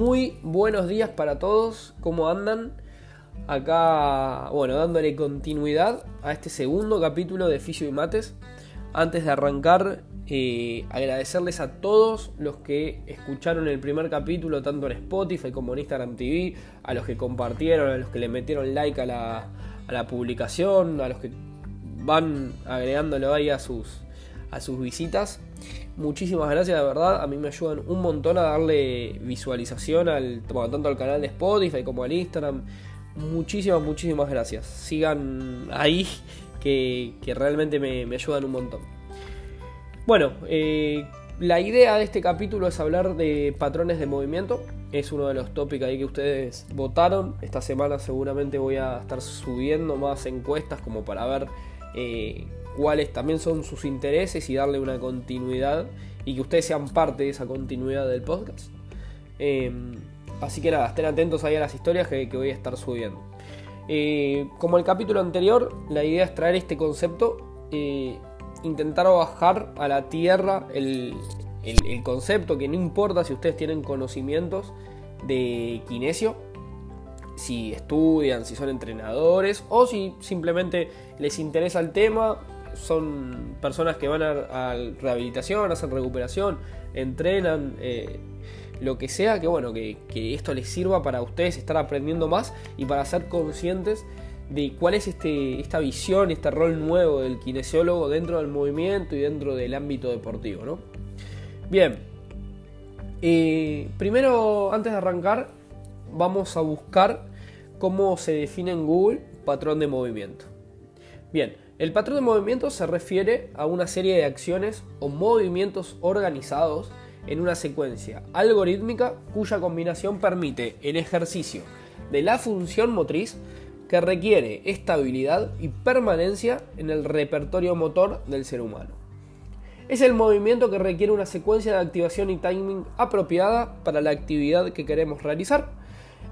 muy buenos días para todos. ¿Cómo andan? Acá, bueno, dándole continuidad a este segundo capítulo de Fisio y Mates. Antes de arrancar, eh, agradecerles a todos los que escucharon el primer capítulo, tanto en Spotify como en Instagram TV, a los que compartieron, a los que le metieron like a la, a la publicación, a los que van agregándolo ahí a sus, a sus visitas. Muchísimas gracias, de verdad. A mí me ayudan un montón a darle visualización al, tanto al canal de Spotify como al Instagram. Muchísimas, muchísimas gracias. Sigan ahí, que, realmente me, ayudan un montón. Bueno, eh, la idea de este capítulo es hablar de patrones de movimiento. Es uno de los tópicos ahí que ustedes votaron. Esta semana seguramente voy a estar subiendo más encuestas como para ver eh, cuáles también son sus intereses y darle una continuidad y que ustedes sean parte de esa continuidad del podcast. Em, así que nada, estén atentos ahí a las historias que, voy a estar subiendo. Eh, como el capítulo anterior, la idea es traer este concepto, eh, intentar bajar a la tierra el, el concepto, que no importa si ustedes tienen conocimientos de kinesio, si estudian, si son entrenadores o si simplemente les interesa el tema, son personas que van a, rehabilitación, hacen recuperación, entrenan, eh, lo que sea, que bueno, que, esto les sirva para ustedes estar aprendiendo más y para ser conscientes de cuál es este, esta visión, este rol nuevo del kinesiólogo dentro del movimiento y dentro del ámbito deportivo. ¿no? Bien, eh, primero, antes de arrancar, vamos a buscar cómo se define en Google patrón de movimiento. Bien, el patrón de movimiento se refiere a una serie de acciones o movimientos organizados en una secuencia algorítmica cuya combinación permite el ejercicio de la función motriz que requiere estabilidad y permanencia en el repertorio motor del ser humano. Es el movimiento que requiere una secuencia de activación y timing apropiada para la actividad que queremos realizar.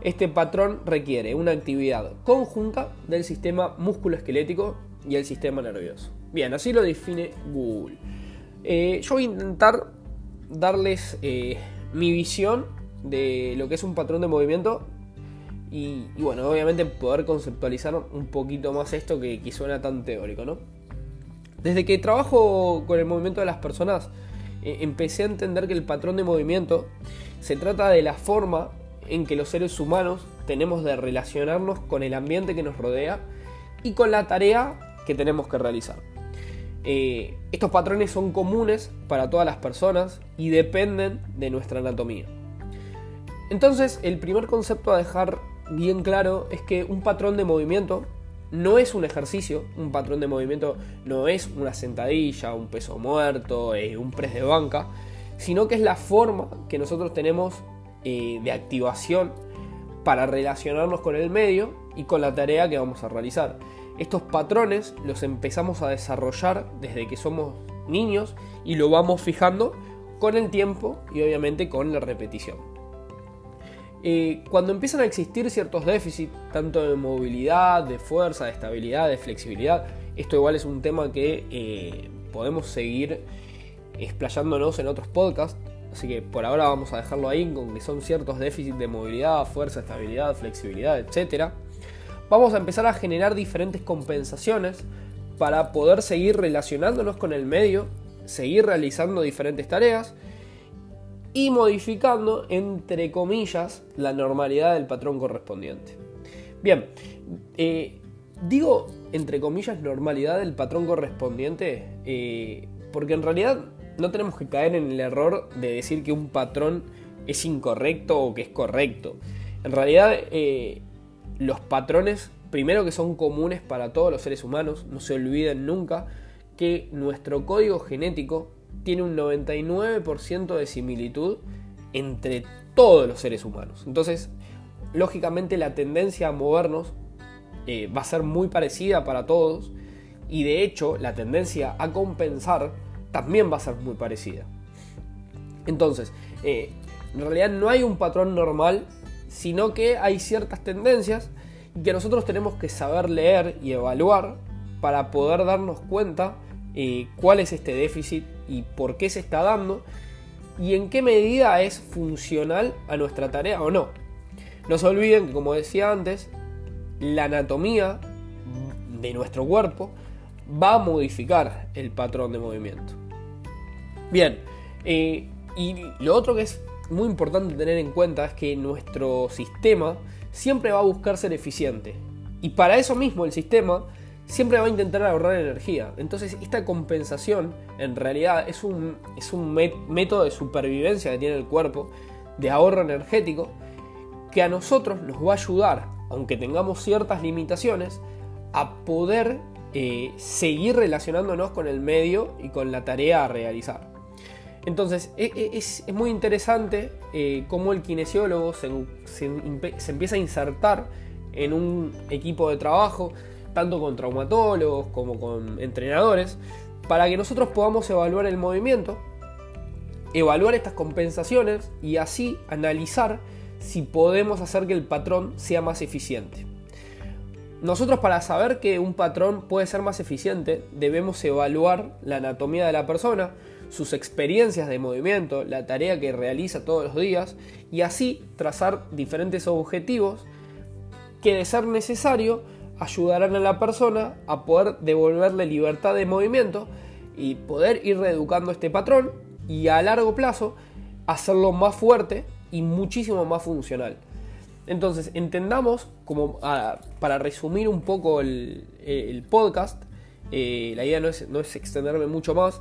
Este patrón requiere una actividad conjunta del sistema musculoesquelético y el sistema nervioso. Bien, así lo define Google. Eh, yo voy a intentar darles eh, mi visión de lo que es un patrón de movimiento y, bueno, obviamente poder conceptualizar un poquito más esto que, que, suena tan teórico, ¿no? Desde que trabajo con el movimiento de las personas, eh, empecé a entender que el patrón de movimiento se trata de la forma en que los seres humanos tenemos de relacionarnos con el ambiente que nos rodea y con la tarea que tenemos que realizar. Eh, estos patrones son comunes para todas las personas y dependen de nuestra anatomía. Entonces, el primer concepto a dejar bien claro es que un patrón de movimiento no es un ejercicio, un patrón de movimiento no es una sentadilla, un peso muerto, eh, un press de banca, sino que es la forma que nosotros tenemos eh, de activación para relacionarnos con el medio y con la tarea que vamos a realizar. Estos patrones los empezamos a desarrollar desde que somos niños y lo vamos fijando con el tiempo y obviamente con la repetición. Eh, cuando empiezan a existir ciertos déficits, tanto de movilidad, de fuerza, de estabilidad, de flexibilidad, esto igual es un tema que eh, podemos seguir explayándonos en otros podcasts, así que por ahora vamos a dejarlo ahí con que son ciertos déficits de movilidad, fuerza, estabilidad, flexibilidad, etcétera vamos a empezar a generar diferentes compensaciones para poder seguir relacionándonos con el medio, seguir realizando diferentes tareas y modificando, entre comillas, la normalidad del patrón correspondiente. Bien, eh, digo, entre comillas, normalidad del patrón correspondiente, eh, porque en realidad no tenemos que caer en el error de decir que un patrón es incorrecto o que es correcto. En realidad, eh, los patrones, primero que son comunes para todos los seres humanos, no se olviden nunca que nuestro código genético tiene un 99% de similitud entre todos los seres humanos. Entonces, lógicamente la tendencia a movernos eh, va a ser muy parecida para todos y de hecho la tendencia a compensar también va a ser muy parecida. Entonces, eh, en realidad no hay un patrón normal sino que hay ciertas tendencias que nosotros tenemos que saber leer y evaluar para poder darnos cuenta eh, cuál es este déficit y por qué se está dando y en qué medida es funcional a nuestra tarea o no. No se olviden que, como decía antes, la anatomía de nuestro cuerpo va a modificar el patrón de movimiento. Bien, eh, y lo otro que es muy importante tener en cuenta es que nuestro sistema siempre va a buscar ser eficiente. Y para eso mismo el sistema siempre va a intentar ahorrar energía. Entonces esta compensación en realidad es un, es un método de supervivencia que tiene el cuerpo, de ahorro energético, que a nosotros nos va a ayudar, aunque tengamos ciertas limitaciones, a poder eh, seguir relacionándonos con el medio y con la tarea a realizar. Entonces e, e, es, muy interesante eh, cómo el kinesiólogo se, empieza a insertar en un equipo de trabajo, tanto con traumatólogos como con entrenadores, para que nosotros podamos evaluar el movimiento, evaluar estas compensaciones y así analizar si podemos hacer que el patrón sea más eficiente. Nosotros para saber que un patrón puede ser más eficiente debemos evaluar la anatomía de la persona, sus experiencias de movimiento, la tarea que realiza todos los días y así trazar diferentes objetivos que de ser necesario ayudarán a la persona a poder devolverle libertad de movimiento y poder ir reeducando este patrón y a largo plazo hacerlo más fuerte y muchísimo más funcional. Entonces, entendamos, como para resumir un poco el, podcast, eh, la idea no es, no es extenderme mucho más,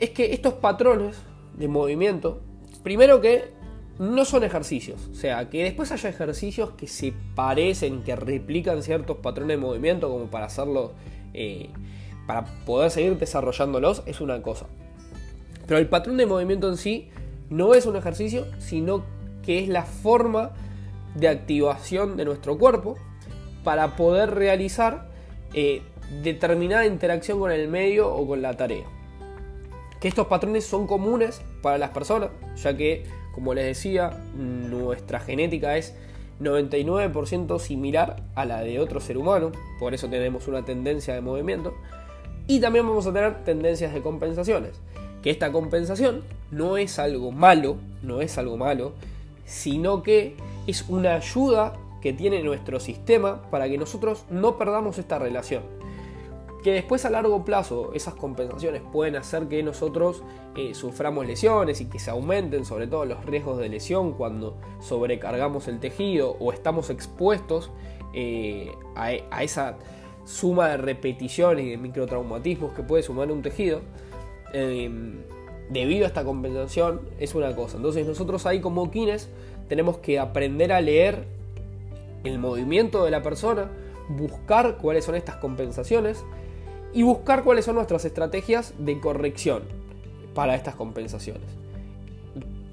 es que estos patrones de movimiento, primero que no son ejercicios, o sea, que después haya ejercicios que se parecen, que replican ciertos patrones de movimiento como para hacerlo, eh, para poder seguir desarrollándolos, es una cosa. Pero el patrón de movimiento en sí no es un ejercicio, sino que es la forma de activación de nuestro cuerpo para poder realizar eh, determinada interacción con el medio o con la tarea. Que estos patrones son comunes para las personas, ya que, como les decía, nuestra genética es 99% similar a la de otro ser humano, por eso tenemos una tendencia de movimiento, y también vamos a tener tendencias de compensaciones, que esta compensación no es algo malo, no es algo malo, sino que es una ayuda que tiene nuestro sistema para que nosotros no perdamos esta relación. Que después a largo plazo esas compensaciones pueden hacer que nosotros eh, suframos lesiones y que se aumenten sobre todo los riesgos de lesión cuando sobrecargamos el tejido o estamos expuestos eh, a, esa suma de repeticiones y de microtraumatismos que puede sumar un tejido. Em, debido a esta compensación es una cosa. Entonces nosotros ahí como kines tenemos que aprender a leer el movimiento de la persona, buscar cuáles son estas compensaciones y buscar cuáles son nuestras estrategias de corrección para estas compensaciones.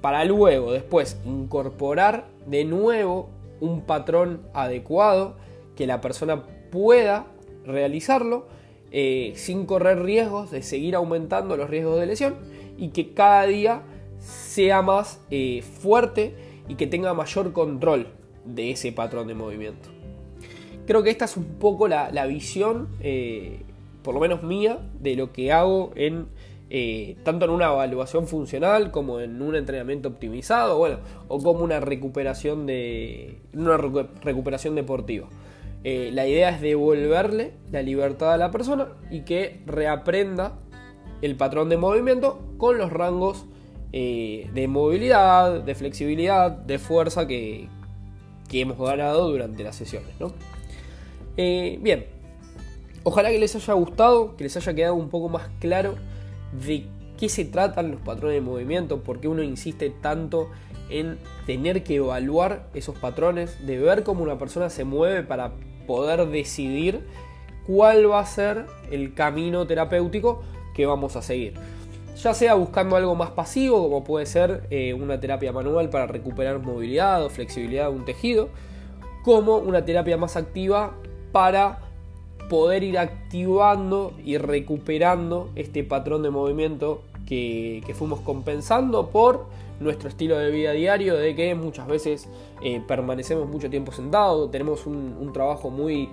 Para luego, después, incorporar de nuevo un patrón adecuado que la persona pueda realizarlo eh, sin correr riesgos de seguir aumentando los riesgos de lesión y que cada día sea más eh, fuerte y que tenga mayor control de ese patrón de movimiento. Creo que esta es un poco la, visión, eh, por lo menos mía, de lo que hago en tanto en una evaluación funcional como en un entrenamiento optimizado, o como una recuperación de una recuperación deportiva. Eh, la idea es devolverle la libertad a la persona y que reaprenda el patrón de movimiento con los rangos eh, de movilidad, de flexibilidad, de fuerza que, hemos ganado durante las sesiones. Eh, bien, ojalá que les haya gustado, que les haya quedado un poco más claro de qué se tratan los patrones de movimiento, por qué uno insiste tanto en tener que evaluar esos patrones, de ver cómo una persona se mueve para poder decidir cuál va a ser el camino terapéutico que vamos a seguir. Ya sea buscando algo más pasivo, como puede ser eh, una terapia manual para recuperar movilidad o flexibilidad de un tejido, como una terapia más activa para poder ir activando y recuperando este patrón de movimiento que, fuimos compensando por nuestro estilo de vida diario, de que muchas veces eh, permanecemos mucho tiempo sentados, tenemos un, trabajo muy,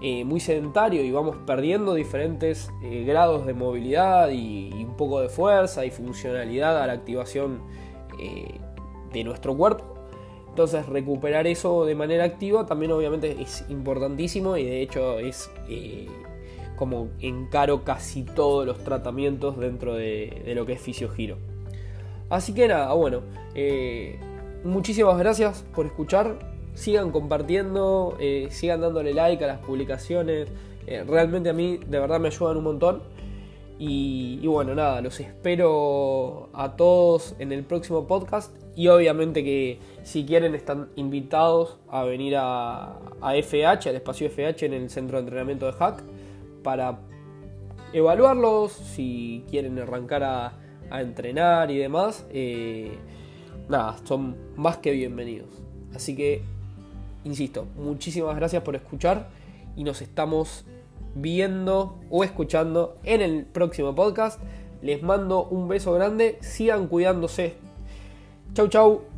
eh, muy sedentario y vamos perdiendo diferentes eh, grados de movilidad y, un poco de fuerza y funcionalidad a la activación de nuestro cuerpo. Entonces recuperar eso de manera activa también obviamente es importantísimo y de hecho es como encaro casi todos los tratamientos dentro de, lo que es fisiogiro. Así que nada, bueno, muchísimas gracias por escuchar sigan compartiendo, eh, sigan dándole like a las publicaciones. Eh, realmente a mí de verdad me ayudan un montón. Y, bueno, nada, los espero a todos en el próximo podcast. Y obviamente que si quieren están invitados a venir a, FH, al espacio FH en el centro de entrenamiento de Hack, para evaluarlos, si quieren arrancar a, entrenar y demás. Eh, nada, son más que bienvenidos. Así que insisto, muchísimas gracias por escuchar y nos estamos viendo o escuchando en el próximo podcast. Les mando un beso grande, sigan cuidándose. Chau chau.